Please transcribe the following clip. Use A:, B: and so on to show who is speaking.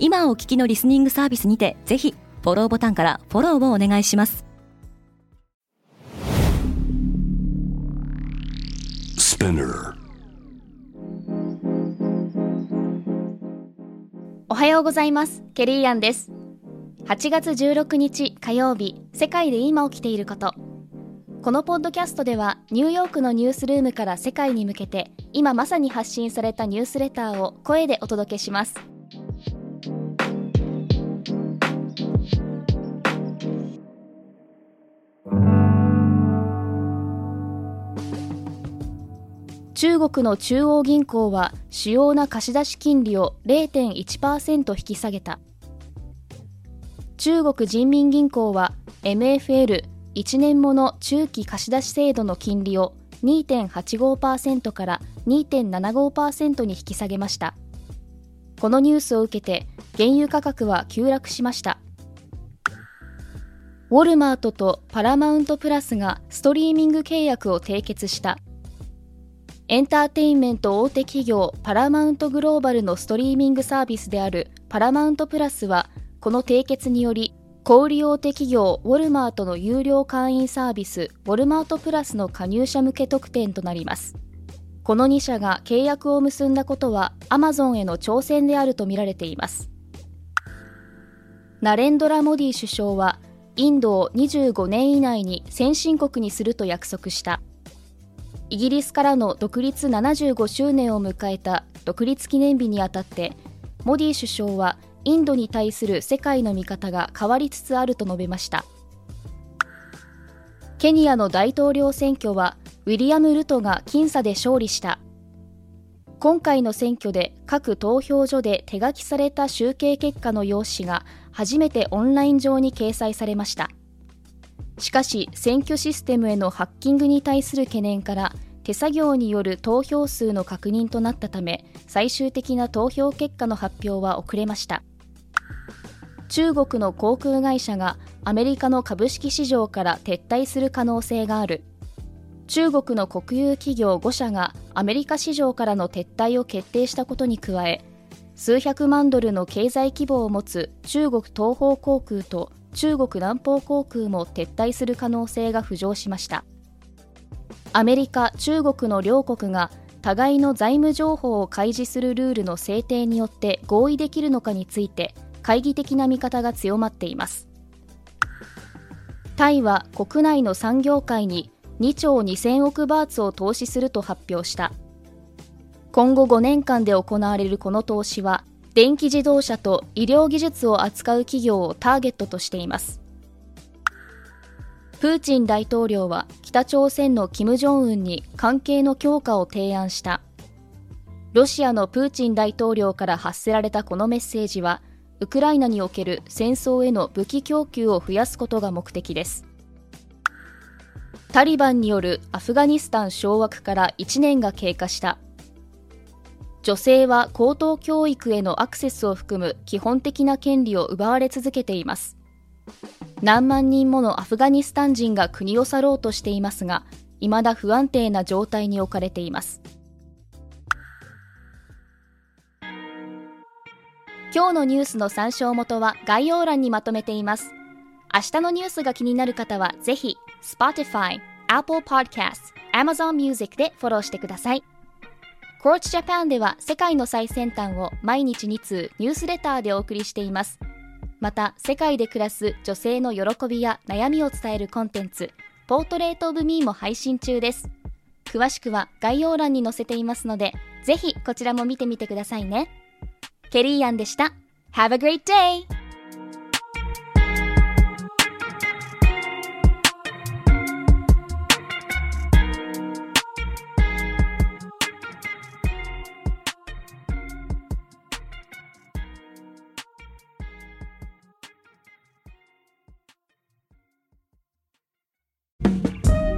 A: 今お聞きのリスニングサービスにてぜひフォローボタンからフォローをお願いします。
B: おはようございます。ケリーアンです。8月16日火曜日世界で今起きていること。このポッドキャストではニューヨークのニュースルームから世界に向けて今まさに発信されたニュースレターを声でお届けします中国の中央銀行は主要な貸出金利を0.1%引き下げた。中国人民銀行は MFL1 年もの中期貸出制度の金利を2.85%から2.75%に引き下げました。このニュースを受けて原油価格は急落しました。ウォルマートとパラマウントプラスがストリーミング契約を締結した。エンターテインメント大手企業パラマウントグローバルのストリーミングサービスであるパラマウントプラスはこの締結により小売大手企業ウォルマートの有料会員サービスウォルマートプラスの加入者向け特典となります。この2社が契約を結んだことはアマゾンへの挑戦であるとみられています。ナレンドラ・モディ首相はインドを25年以内に先進国にすると約束した。イギリスからの独立75周年を迎えた独立記念日にあたってモディ首相はインドに対する世界の見方が変わりつつあると述べました。ケニアの大統領選挙はウィリアム・ルトが僅差で勝利した。今回の選挙で各投票所で手書きされた集計結果の用紙が初めてオンライン上に掲載されました。しかし選挙システムへのハッキングに対する懸念から手作業による投票数の確認となったため最終的な投票結果の発表は遅れました。中国の航空会社がアメリカの株式市場から撤退する可能性がある。中国の国有企業5社がアメリカ市場からの撤退を決定したことに加え数百万ドルの経済規模を持つ中国東方航空と中国南方航空も撤退する可能性が浮上しました。アメリカ、中国の両国が互いの財務情報を開示するルールの制定によって合意できるのかについて懐疑的な見方が強まっています。タイは国内の産業界に2兆2000億バーツを投資すると発表した。今後5年間で行われるこの投資は電気自動車と医療技術を扱う企業をターゲットとしています。プーチン大統領は北朝鮮の金正恩に関係の強化を提案した。ロシアのプーチン大統領から発せられたこのメッセージはウクライナにおける戦争への武器供給を増やすことが目的です。タリバンによるアフガニスタン掌握から1年が経過した。女性は高等教育へのアクセスを含む基本的な権利を奪われ続けています。何万人ものアフガニスタン人が国を去ろうとしていますが未だ不安定な状態に置かれています。今日のニュースの参照元は概要欄にまとめています。明日のニュースが気になる方はぜひ Spotify、Apple Podcast、Amazon Music でフォローしてください。Coach Japan では世界の最先端を毎日2通ニュースレターでお送りしています。また、世界で暮らす女性の喜びや悩みを伝えるコンテンツ、ポートレートオブミーも配信中です。詳しくは概要欄に載せていますので、ぜひこちらも見てみてくださいね。ケリーアンでした。Have a great day!